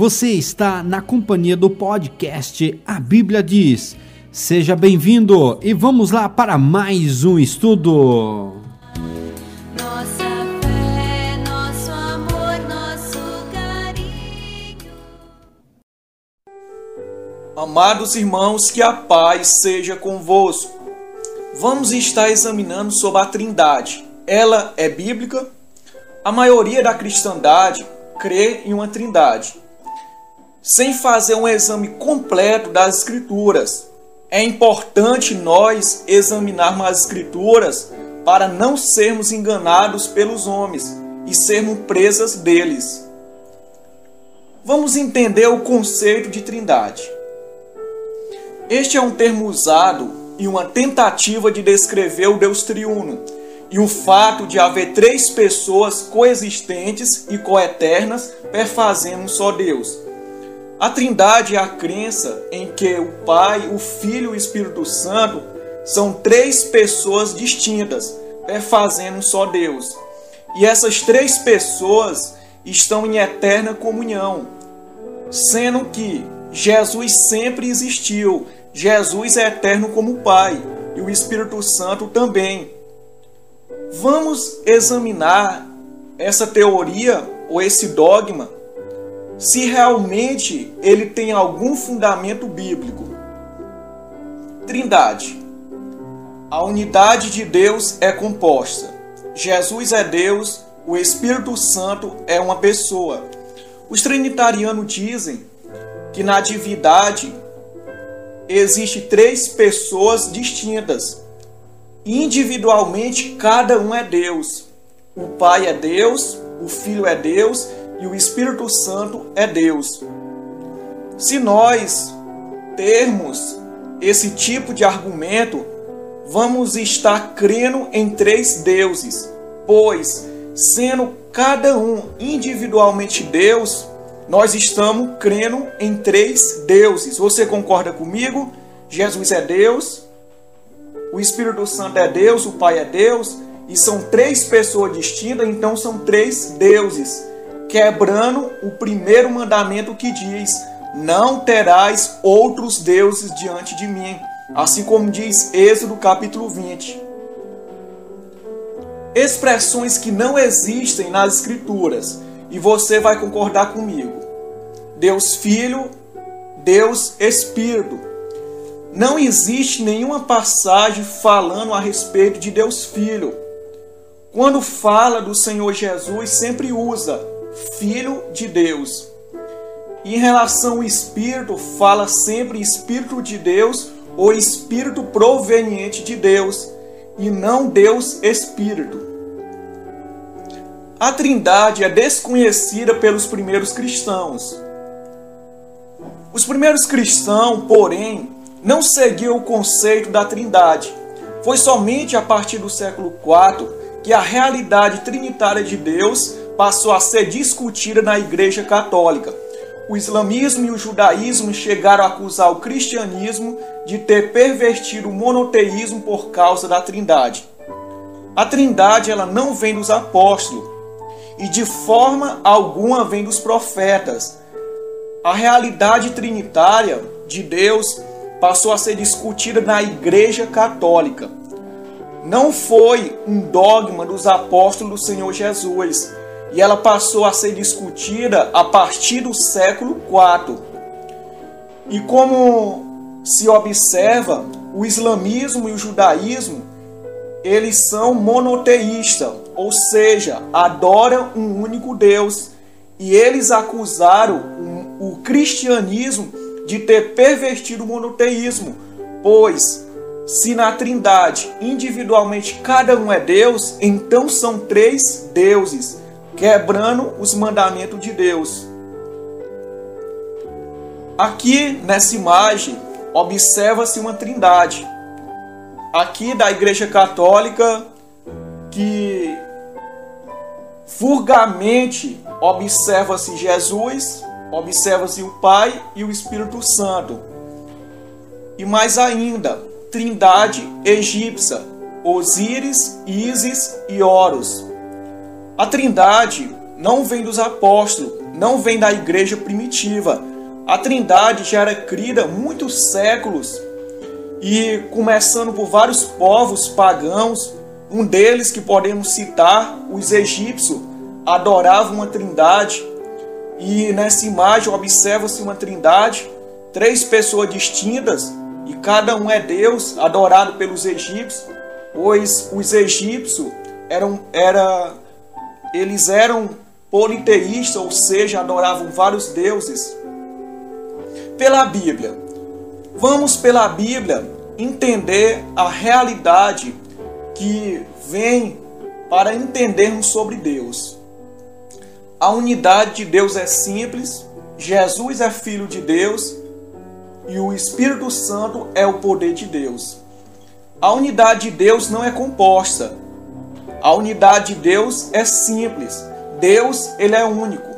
Você está na companhia do podcast A Bíblia Diz. Seja bem-vindo e vamos lá para mais um estudo. Nossa fé, nosso amor, nosso carinho. Amados irmãos, que a paz seja convosco. Vamos estar examinando sobre a Trindade. Ela é bíblica? A maioria da cristandade crê em uma Trindade. Sem fazer um exame completo das Escrituras, é importante nós examinarmos as Escrituras para não sermos enganados pelos homens e sermos presas deles. Vamos entender o conceito de Trindade. Este é um termo usado em uma tentativa de descrever o Deus triuno e o fato de haver três pessoas coexistentes e coeternas perfazendo um só Deus. A Trindade é a crença em que o Pai, o Filho e o Espírito Santo são três pessoas distintas, perfazendo um só Deus. E essas três pessoas estão em eterna comunhão, sendo que Jesus sempre existiu, Jesus é eterno como o Pai e o Espírito Santo também. Vamos examinar essa teoria ou esse dogma se realmente ele tem algum fundamento bíblico. Trindade. A unidade de Deus é composta. Jesus é Deus, o Espírito Santo é uma pessoa. Os trinitarianos dizem que na divindade existe três pessoas distintas. Individualmente, cada um é Deus. O Pai é Deus, o Filho é Deus e o Espírito Santo é Deus. Se nós termos esse tipo de argumento, vamos estar crendo em três deuses, pois, sendo cada um individualmente Deus, nós estamos crendo em três deuses. Você concorda comigo? Jesus é Deus, o Espírito Santo é Deus, o Pai é Deus, e são três pessoas distintas, então são três deuses, quebrando o primeiro mandamento que diz: Não terás outros deuses diante de mim, assim como diz Êxodo capítulo 20. Expressões que não existem nas Escrituras, e você vai concordar comigo. Deus Filho, Deus Espírito. Não existe nenhuma passagem falando a respeito de Deus Filho. Quando fala do Senhor Jesus, sempre usa Filho de Deus. Em relação ao Espírito, fala sempre Espírito de Deus ou Espírito proveniente de Deus, e não Deus Espírito. A Trindade é desconhecida pelos primeiros cristãos. Os primeiros cristãos, porém, não seguiam o conceito da Trindade. Foi somente a partir do século IV que a realidade trinitária de Deus passou a ser discutida na Igreja Católica. O islamismo e o judaísmo chegaram a acusar o cristianismo de ter pervertido o monoteísmo por causa da Trindade. A Trindade ela não vem dos apóstolos e de forma alguma vem dos profetas. A realidade trinitária de Deus passou a ser discutida na Igreja Católica. Não foi um dogma dos apóstolos do Senhor Jesus, e ela passou a ser discutida a partir do século IV. E como se observa, o islamismo e o judaísmo, eles são monoteístas, ou seja, adoram um único Deus. E eles acusaram o cristianismo de ter pervertido o monoteísmo, pois se na Trindade individualmente cada um é Deus, então são três deuses quebrando os mandamentos de Deus. Aqui nessa imagem observa-se uma trindade. Aqui da Igreja Católica que furgamente observa-se Jesus, observa-se o Pai e o Espírito Santo. E mais ainda, trindade egípcia, Osíris, Ísis e Horus. A Trindade não vem dos apóstolos, não vem da igreja primitiva. A Trindade já era crida muitos séculos e começando por vários povos pagãos, um deles que podemos citar, os egípcios, adoravam uma Trindade e nessa imagem observa-se uma Trindade, três pessoas distintas e cada um é Deus, adorado pelos egípcios, pois os egípcios eram era eles eram politeístas, ou seja, adoravam vários deuses. Pela Bíblia. Vamos pela Bíblia entender a realidade que vem para entendermos sobre Deus. A unidade de Deus é simples, Jesus é filho de Deus e o Espírito Santo é o poder de Deus. A unidade de Deus não é composta. A unidade de Deus é simples. Deus, ele é único.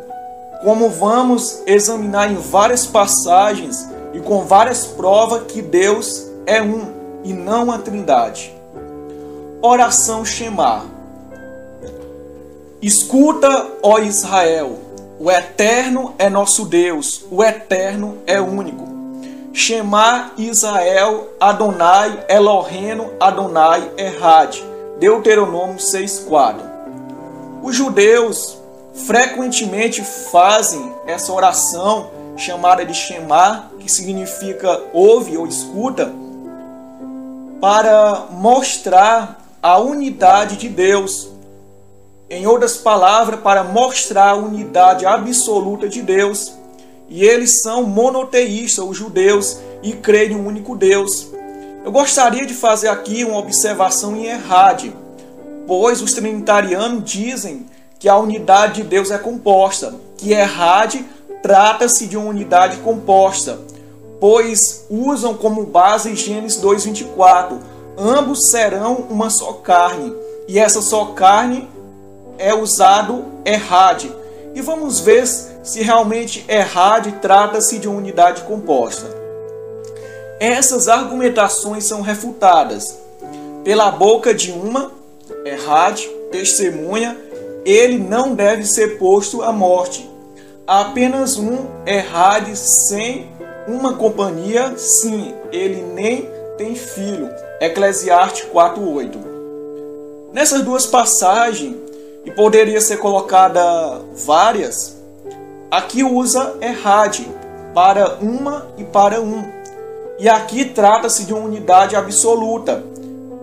Como vamos examinar em várias passagens e com várias provas que Deus é um e não a Trindade. Oração Shema. Escuta, ó Israel, o Eterno é nosso Deus, o Eterno é único. Shema Israel, Adonai, Eloheno, Adonai, Errad. Deuteronômio 6,4. Os judeus frequentemente fazem essa oração chamada de Shema, que significa ouve ou escuta, para mostrar a unidade de Deus. Em outras palavras, para mostrar a unidade absoluta de Deus. E eles são monoteístas, os judeus, e creem em um único Deus. Eu gostaria de fazer aqui uma observação em Errade, pois os trinitarianos dizem que a unidade de Deus é composta, que Errade trata-se de uma unidade composta, pois usam como base Gênesis 2:24, ambos serão uma só carne, e essa só carne é usado Errade. E vamos ver se realmente Errade trata-se de uma unidade composta. Essas argumentações são refutadas pela boca de uma, Errade, testemunha, ele não deve ser posto à morte. Apenas um, Errade, sem uma companhia, sim, ele nem tem filho. Eclesiastes 4:8. Nessas duas passagens, e poderia ser colocada várias, aqui usa errade para uma e para um. E aqui trata-se de uma unidade absoluta,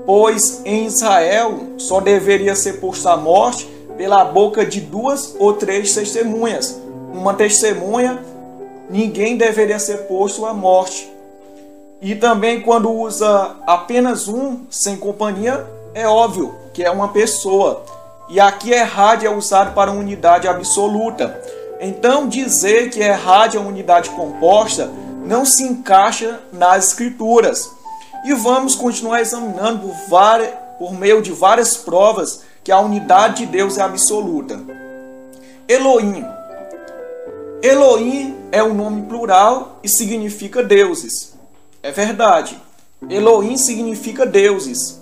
pois em Israel só deveria ser posto à morte pela boca de duas ou três testemunhas. Uma testemunha, ninguém deveria ser posto à morte. E também quando usa apenas um sem companhia, é óbvio que é uma pessoa. E aqui errade é usado para uma unidade absoluta. Então dizer que errade é uma unidade composta não se encaixa nas escrituras. E vamos continuar examinando por, várias, por meio de várias provas que a unidade de Deus é absoluta. Elohim. Elohim é um nome plural e significa deuses. É verdade. Elohim significa deuses.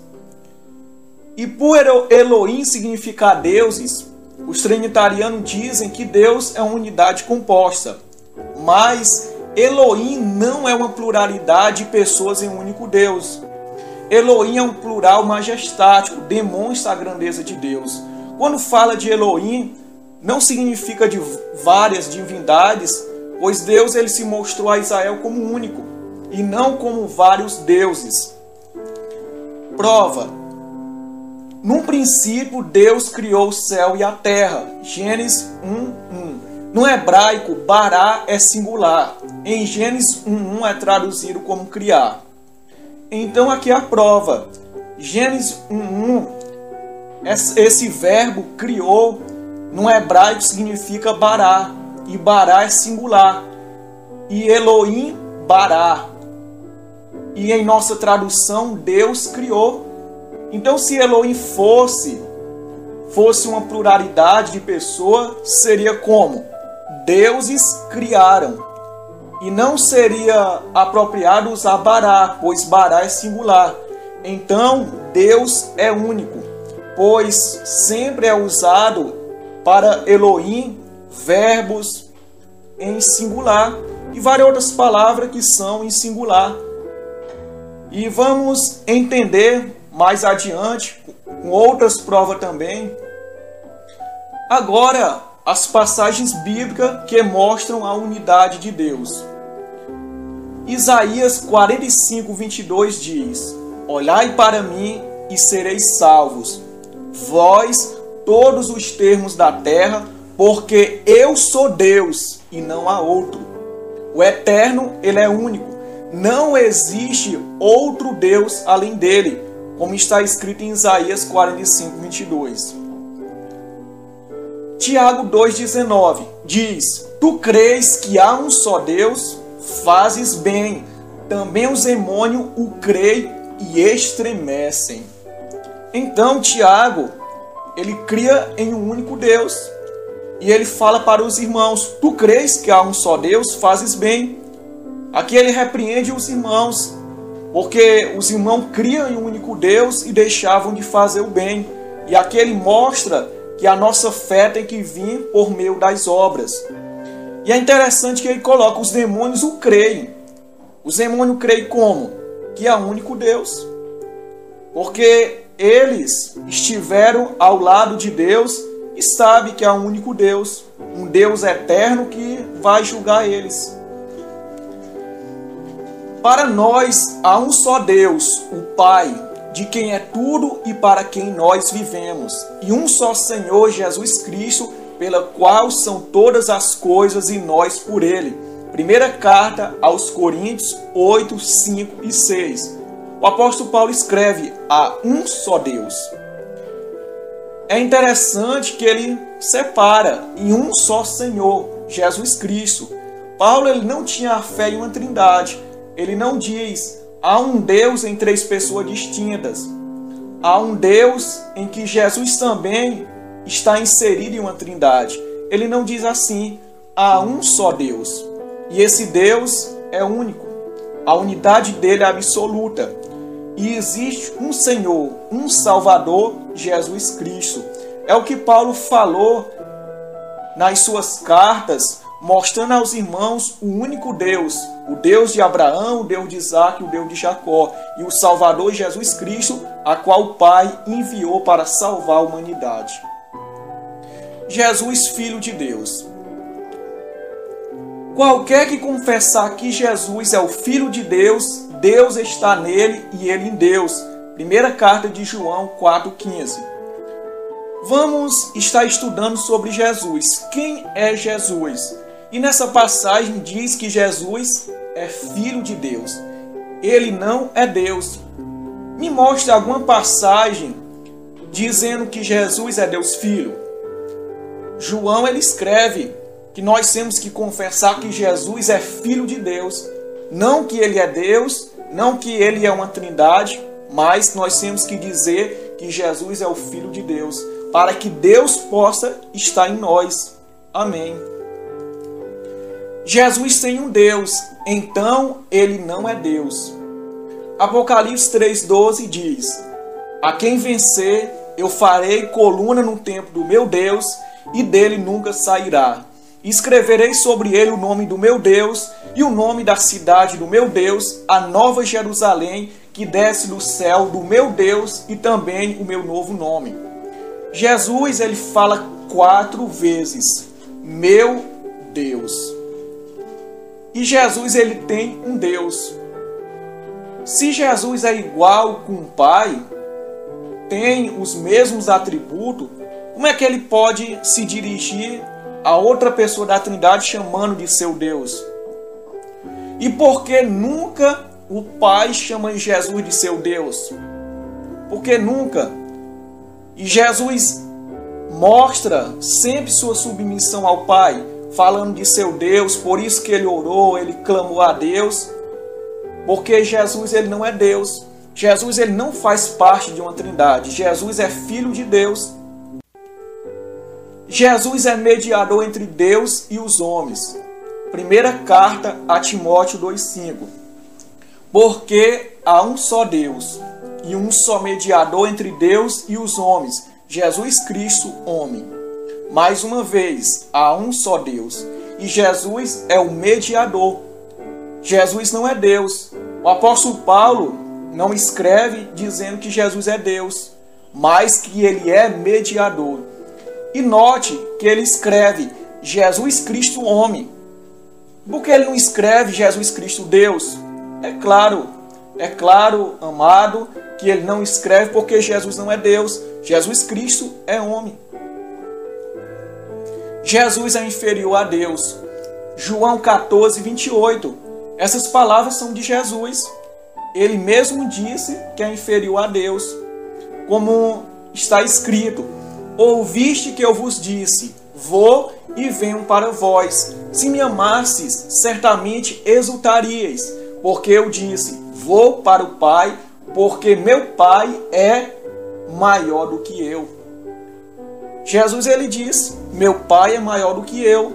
E por Elohim significar deuses, os trinitarianos dizem que Deus é uma unidade composta. Mas Elohim não é uma pluralidade de pessoas em um único Deus. Elohim é um plural majestático, demonstra a grandeza de Deus. Quando fala de Elohim, não significa de várias divindades, pois Deus ele se mostrou a Israel como único e não como vários deuses. Prova: Num princípio, Deus criou o céu e a terra. Gênesis 1, 1. No hebraico, bará é singular. Em Gênesis 1, 1 é traduzido como criar. Então aqui é a prova. Gênesis 1, 1. Esse verbo criou no hebraico significa bará. E bará é singular. E Elohim, bará e em nossa tradução Deus criou. Então se Elohim fosse fosse uma pluralidade de pessoas, seria como deuses criaram. E não seria apropriado usar bará, pois bará é singular. Então Deus é único, pois sempre é usado para Elohim verbos em singular e várias outras palavras que são em singular. E vamos entender mais adiante, com outras provas também. Agora, as passagens bíblicas que mostram a unidade de Deus. Isaías 45, 22 diz: Olhai para mim e sereis salvos, vós, todos os termos da terra, porque eu sou Deus e não há outro. O eterno, ele é único. Não existe outro Deus além dele, como está escrito em Isaías 45, 22. Tiago 2,19 diz: Tu crês que há um só Deus? Fazes bem. Também os demônios o creem e estremecem. Então Tiago, ele cria em um único Deus. E ele fala para os irmãos: Tu crês que há um só Deus? Fazes bem. Aqui ele repreende os irmãos, porque os irmãos criam em um único Deus e deixavam de fazer o bem. E aqui ele mostra que a nossa fé tem que vir por meio das obras. E é interessante que ele coloca: os demônios o creem. Os demônios creem como? Que há único Deus. Porque eles estiveram ao lado de Deus e sabem que há único Deus, um Deus eterno que vai julgar eles. Para nós há um só Deus, o Pai, de quem é tudo e para quem nós vivemos, e um só Senhor Jesus Cristo, pela qual são todas as coisas e nós por ele. Primeira carta aos Coríntios 8, 5 e 6. O apóstolo Paulo escreve a um só Deus. É interessante que ele separa em um só Senhor, Jesus Cristo. Paulo ele não tinha a fé em uma trindade. Ele não diz há um Deus em três pessoas distintas. Há um Deus em que Jesus também está inserido em uma trindade. Ele não diz assim, há um só Deus. E esse Deus é único. A unidade dele é absoluta. E existe um Senhor, um Salvador, Jesus Cristo. É o que Paulo falou nas suas cartas, mostrando aos irmãos o único Deus, o Deus de Abraão, o Deus de Isaac, o Deus de Jacó, e o Salvador Jesus Cristo, a qual o Pai enviou para salvar a humanidade. Jesus, Filho de Deus. Qualquer que confessar que Jesus é o Filho de Deus, Deus está nele e ele em Deus. Primeira carta de João 4,15. Vamos estar estudando sobre Jesus. Quem é Jesus? E nessa passagem diz que Jesus é Filho de Deus. Ele não é Deus. Me mostre alguma passagem dizendo que Jesus é Deus Filho. João ele escreve que nós temos que confessar que Jesus é filho de Deus, não que ele é Deus, não que ele é uma trindade, mas nós temos que dizer que Jesus é o filho de Deus, para que Deus possa estar em nós. Amém. Jesus tem um Deus, então ele não é Deus. Apocalipse 3,12 diz: A quem vencer, eu farei coluna no templo do meu Deus, e dele nunca sairá. Escreverei sobre ele o nome do meu Deus e o nome da cidade do meu Deus, a nova Jerusalém, que desce do céu do meu Deus, e também o meu novo nome. Jesus ele fala quatro vezes: meu Deus. E Jesus ele tem um Deus. Se Jesus é igual com o Pai, tem os mesmos atributos, como é que ele pode se dirigir a outra pessoa da Trindade chamando de seu Deus? E por que nunca o Pai chama Jesus de seu Deus? Porque nunca. E Jesus mostra sempre sua submissão ao Pai, falando de seu Deus, por isso que ele orou, ele clamou a Deus, porque Jesus ele não é Deus. Jesus ele não faz parte de uma trindade. Jesus é filho de Deus. Jesus é mediador entre Deus e os homens. Primeira carta a Timóteo 2:5. Porque há um só Deus e um só mediador entre Deus e os homens, Jesus Cristo, homem. Mais uma vez, há um só Deus e Jesus é o mediador. Jesus não é Deus. O apóstolo Paulo não escreve dizendo que Jesus é Deus, mas que ele é mediador. E note que ele escreve Jesus Cristo homem. Por que ele não escreve Jesus Cristo Deus? É claro, é claro, amado, que ele não escreve porque Jesus não é Deus. Jesus Cristo é homem. Jesus é inferior a Deus. João 14, 28. Essas palavras são de Jesus. Ele mesmo disse que é inferior a Deus. Como está escrito: Ouviste que eu vos disse: Vou e venho para vós. Se me amasses, certamente exultaríeis, porque eu disse: Vou para o Pai, porque meu Pai é maior do que eu. Jesus ele disse: Meu Pai é maior do que eu.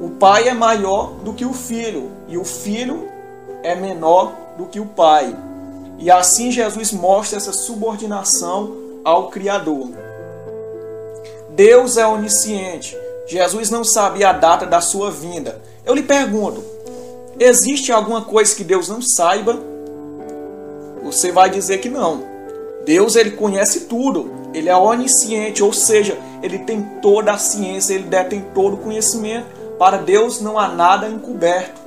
O Pai é maior do que o Filho, e o Filho é menor do que o Pai. E assim Jesus mostra essa subordinação ao Criador. Deus é onisciente. Jesus não sabia a data da sua vinda. Eu lhe pergunto: existe alguma coisa que Deus não saiba? Você vai dizer que não. Deus ele conhece tudo. Ele é onisciente, ou seja, ele tem toda a ciência, ele detém todo o conhecimento. Para Deus não há nada encoberto.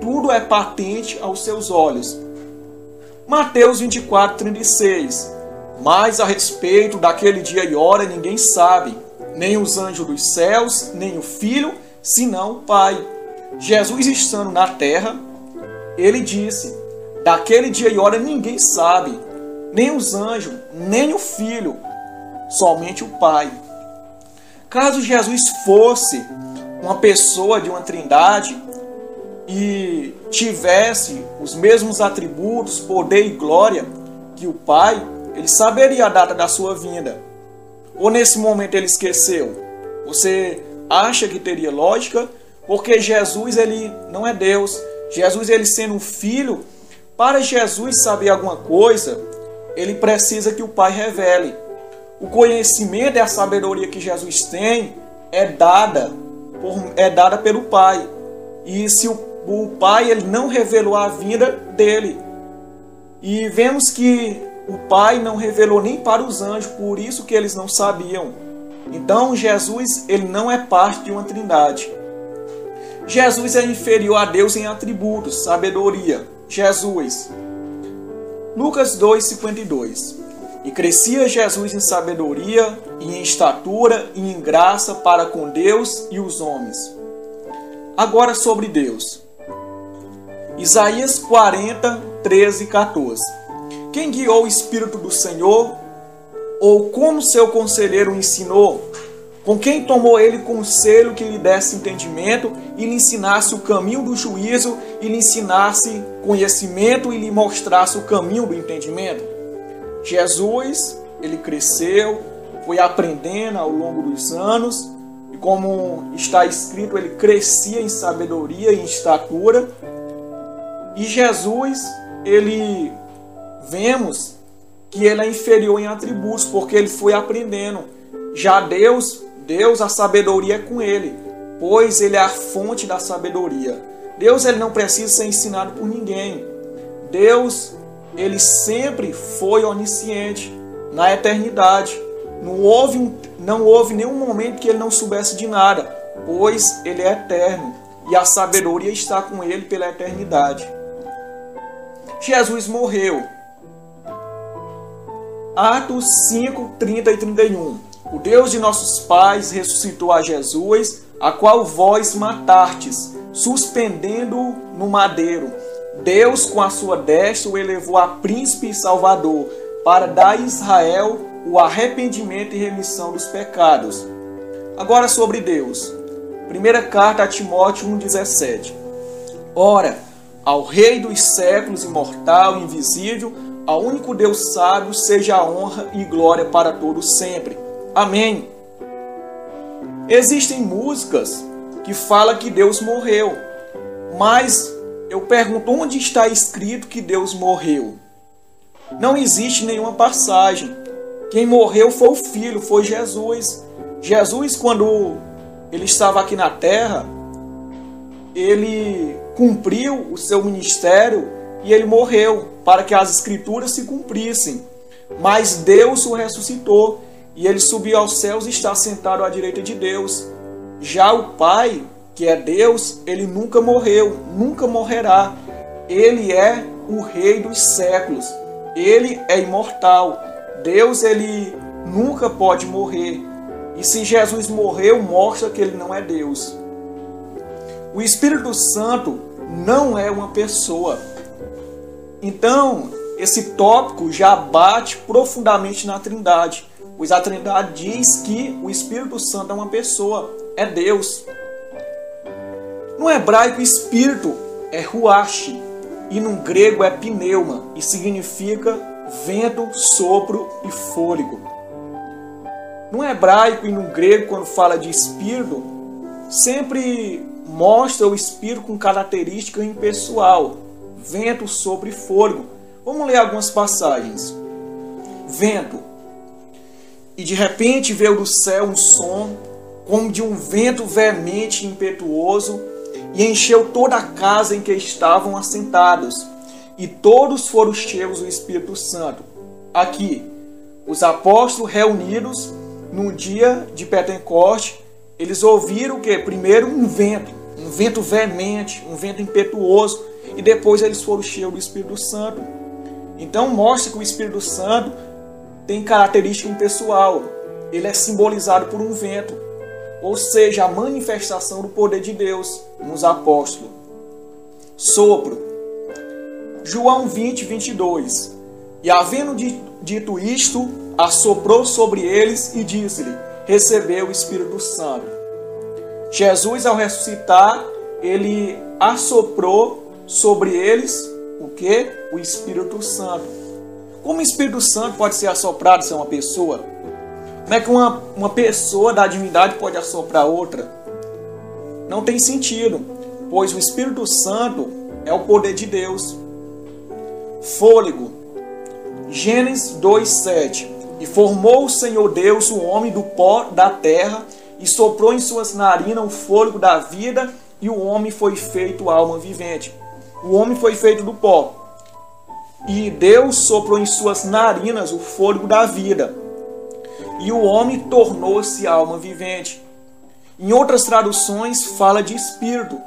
Tudo é patente aos seus olhos. Mateus 24, 36. Mas a respeito daquele dia e hora ninguém sabe, nem os anjos dos céus, nem o Filho, senão o Pai. Jesus estando na terra, ele disse: Daquele dia e hora ninguém sabe, nem os anjos, nem o Filho, somente o Pai. Caso Jesus fosse uma pessoa de uma trindade e tivesse os mesmos atributos, poder e glória que o Pai, ele saberia a data da sua vinda. Ou nesse momento ele esqueceu? Você acha que teria lógica? Porque Jesus ele não é Deus. Jesus ele sendo um filho, para Jesus saber alguma coisa, ele precisa que o Pai revele. O conhecimento e a sabedoria que Jesus tem é dada por, é dada pelo Pai. E se o, o Pai ele não revelou a vinda dele, e vemos que o Pai não revelou nem para os anjos, por isso que eles não sabiam. Então Jesus ele não é parte de uma trindade. Jesus é inferior a Deus em atributos, sabedoria. Jesus. Lucas 2:52. E crescia Jesus em sabedoria, e em estatura, e em graça para com Deus e os homens. Agora sobre Deus. Isaías 40, 13 e 14. Quem guiou o Espírito do Senhor? Ou como seu conselheiro ensinou? Com quem tomou ele conselho que lhe desse entendimento e lhe ensinasse o caminho do juízo e lhe ensinasse conhecimento e lhe mostrasse o caminho do entendimento? Jesus, ele cresceu, foi aprendendo ao longo dos anos e como está escrito, ele crescia em sabedoria e em estatura. E Jesus, ele vemos que ele é inferior em atributos, porque ele foi aprendendo. Já Deus, Deus, a sabedoria é com ele, pois ele é a fonte da sabedoria. Deus ele não precisa ser ensinado por ninguém. Deus, ele sempre foi onisciente na eternidade. Não houve, não houve nenhum momento que ele não soubesse de nada, pois ele é eterno e a sabedoria está com ele pela eternidade. Jesus morreu, Atos 5, 30 e 31. O Deus de nossos pais ressuscitou a Jesus, a qual vós matastes, suspendendo-o no madeiro. Deus, com a sua destra, o elevou a príncipe e salvador, para dar a Israel o arrependimento e remissão dos pecados. Agora sobre Deus. Primeira carta a Timóteo 1,17. Ora, ao Rei dos séculos, imortal invisível, ao único Deus sábio seja a honra e glória para todos sempre. Amém. Existem músicas que falam que Deus morreu, mas eu pergunto onde está escrito que Deus morreu? Não existe nenhuma passagem. Quem morreu foi o Filho, foi Jesus. Jesus, quando ele estava aqui na terra, ele cumpriu o seu ministério e ele morreu para que as escrituras se cumprissem. Mas Deus o ressuscitou e ele subiu aos céus e está sentado à direita de Deus. Já o Pai, que é Deus, ele nunca morreu, nunca morrerá. Ele é o rei dos séculos. Ele é imortal. Deus ele nunca pode morrer. E se Jesus morreu, mostra que ele não é Deus. O Espírito Santo não é uma pessoa. Então, esse tópico já bate profundamente na Trindade, pois a Trindade diz que o Espírito Santo é uma pessoa, é Deus. No hebraico, espírito é ruach e no grego é pneuma e significa vento, sopro e fôlego. No hebraico e no grego, quando fala de espírito, sempre mostra o espírito com característica impessoal, vento, sopro e fôlego. Vamos ler algumas passagens. Vento. E de repente veio do céu um som, como de um vento veemente e impetuoso, e encheu toda a casa em que estavam assentados, e todos foram cheios do Espírito Santo. Aqui, os apóstolos reunidos no dia de Pentecoste, eles ouviram que primeiro um vento, um vento veemente, um vento impetuoso, e depois eles foram cheios do Espírito Santo. Então mostra que o Espírito Santo tem característica impessoal. Ele é simbolizado por um vento, ou seja, a manifestação do poder de Deus nos apóstolos. Sopro. João 20, 22. E havendo dito isto, assoprou sobre eles e disse-lhe: Recebeu o Espírito Santo. Jesus, ao ressuscitar, ele assoprou sobre eles o que? O Espírito Santo. Como o Espírito Santo pode ser assoprado se é uma pessoa? Como é que uma, uma pessoa da divindade pode assoprar outra? Não tem sentido, pois o Espírito Santo é o poder de Deus. Fôlego. Gênesis 2:7. E formou o Senhor Deus o homem do pó da terra e soprou em suas narinas o fôlego da vida e o homem foi feito alma vivente. O homem foi feito do pó. E Deus soprou em suas narinas o fôlego da vida. E o homem tornou-se alma vivente. Em outras traduções fala de espírito,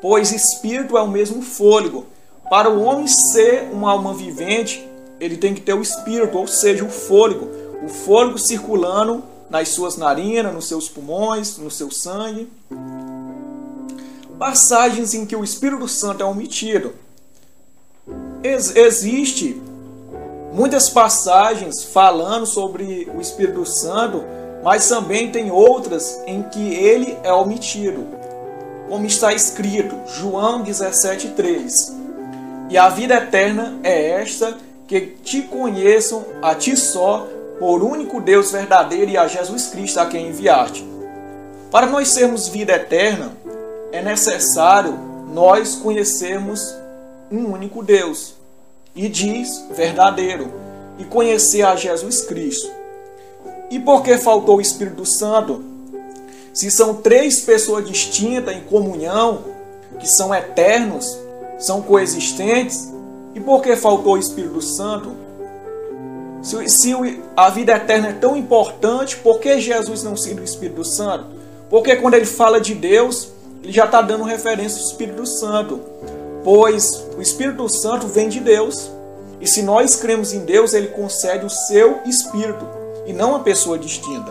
pois espírito é o mesmo fôlego. Para o homem ser uma alma vivente, ele tem que ter o espírito, ou seja, o fôlego, o fôlego circulando nas suas narinas, nos seus pulmões, no seu sangue. Passagens em que o Espírito Santo é omitido. Ex existe muitas passagens falando sobre o Espírito Santo, mas também tem outras em que ele é omitido. Como está escrito, João 17:3. E a vida eterna é esta que te conheçam a ti só, por único Deus verdadeiro e a Jesus Cristo a quem enviaste. Para nós sermos vida eterna, é necessário nós conhecermos um único Deus, e diz verdadeiro, e conhecer a Jesus Cristo. E por que faltou o Espírito Santo? Se são três pessoas distintas em comunhão, que são eternos, são coexistentes, e por que faltou o Espírito Santo? Se, se a vida eterna é tão importante, por que Jesus não cita o Espírito Santo? Porque quando ele fala de Deus, ele já está dando referência ao Espírito Santo. Pois o Espírito Santo vem de Deus. E se nós cremos em Deus, ele concede o seu Espírito e não uma pessoa distinta.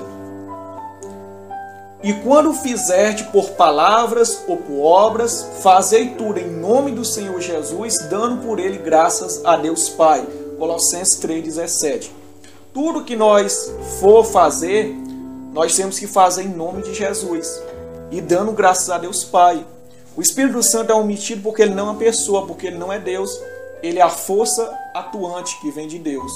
E quando fizerte por palavras ou por obras, fazei tudo em nome do Senhor Jesus, dando por ele graças a Deus Pai. Colossenses 3,17. Tudo que nós for fazer, nós temos que fazer em nome de Jesus e dando graças a Deus Pai. O Espírito Santo é omitido porque ele não é uma pessoa, porque ele não é Deus. Ele é a força atuante que vem de Deus.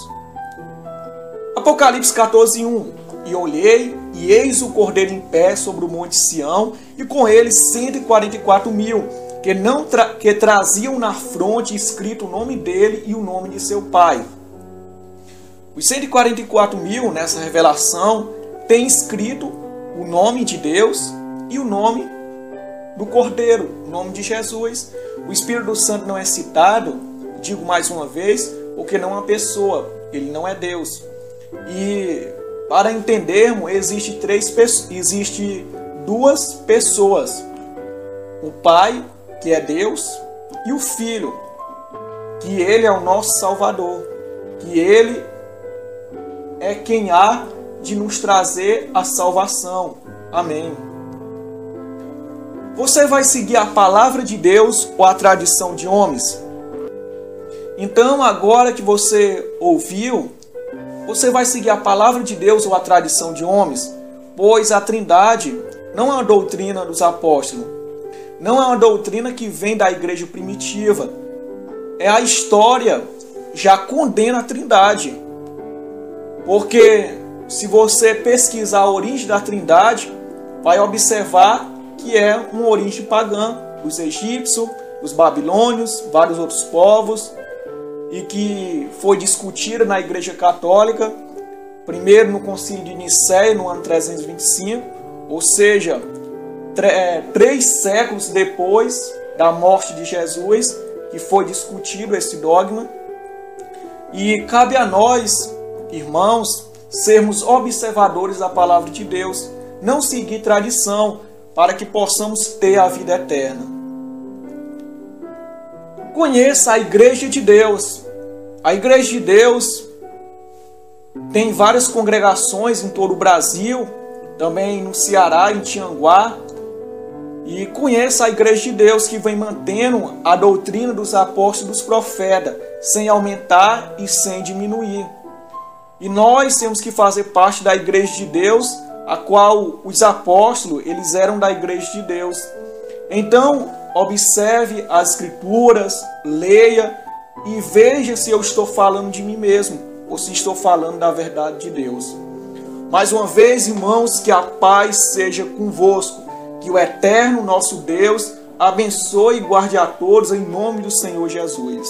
Apocalipse 14, 1. E olhei, e eis o cordeiro em pé sobre o monte Sião, e com ele 144 mil, que, não tra que traziam na fronte escrito o nome dele e o nome de seu pai. Os 144 mil, nessa revelação, tem escrito o nome de Deus e o nome do Cordeiro, o nome de Jesus. O Espírito Santo não é citado, digo mais uma vez, porque não é uma pessoa, ele não é Deus. E para entendermos, existe três existe duas pessoas. O Pai, que é Deus, e o Filho, que ele é o nosso Salvador, que ele é quem há de nos trazer a salvação. Amém. Você vai seguir a palavra de Deus ou a tradição de homens? Então, agora que você ouviu, você vai seguir a palavra de Deus ou a tradição de homens? Pois a Trindade não é uma doutrina dos apóstolos, não é uma doutrina que vem da igreja primitiva. É a história já condena a Trindade. Porque se você pesquisar a origem da Trindade, vai observar que é uma origem pagã dos egípcios, dos babilônios, vários outros povos, e que foi discutida na Igreja Católica, primeiro no Concílio de Nicéia, no ano 325, ou seja, é, três séculos depois da morte de Jesus, que foi discutido esse dogma. E cabe a nós, irmãos, sermos observadores da palavra de Deus, não seguir tradição, para que possamos ter a vida eterna. Conheça a Igreja de Deus. A Igreja de Deus tem várias congregações em todo o Brasil, também no Ceará, em Tianguá. E conheça a Igreja de Deus que vem mantendo a doutrina dos apóstolos e dos profetas, sem aumentar e sem diminuir. E nós temos que fazer parte da Igreja de Deus a qual os apóstolos eles eram da igreja de Deus. Então, observe as escrituras, leia e veja se eu estou falando de mim mesmo ou se estou falando da verdade de Deus. Mais uma vez, irmãos, que a paz seja convosco, que o eterno nosso Deus abençoe e guarde a todos em nome do Senhor Jesus.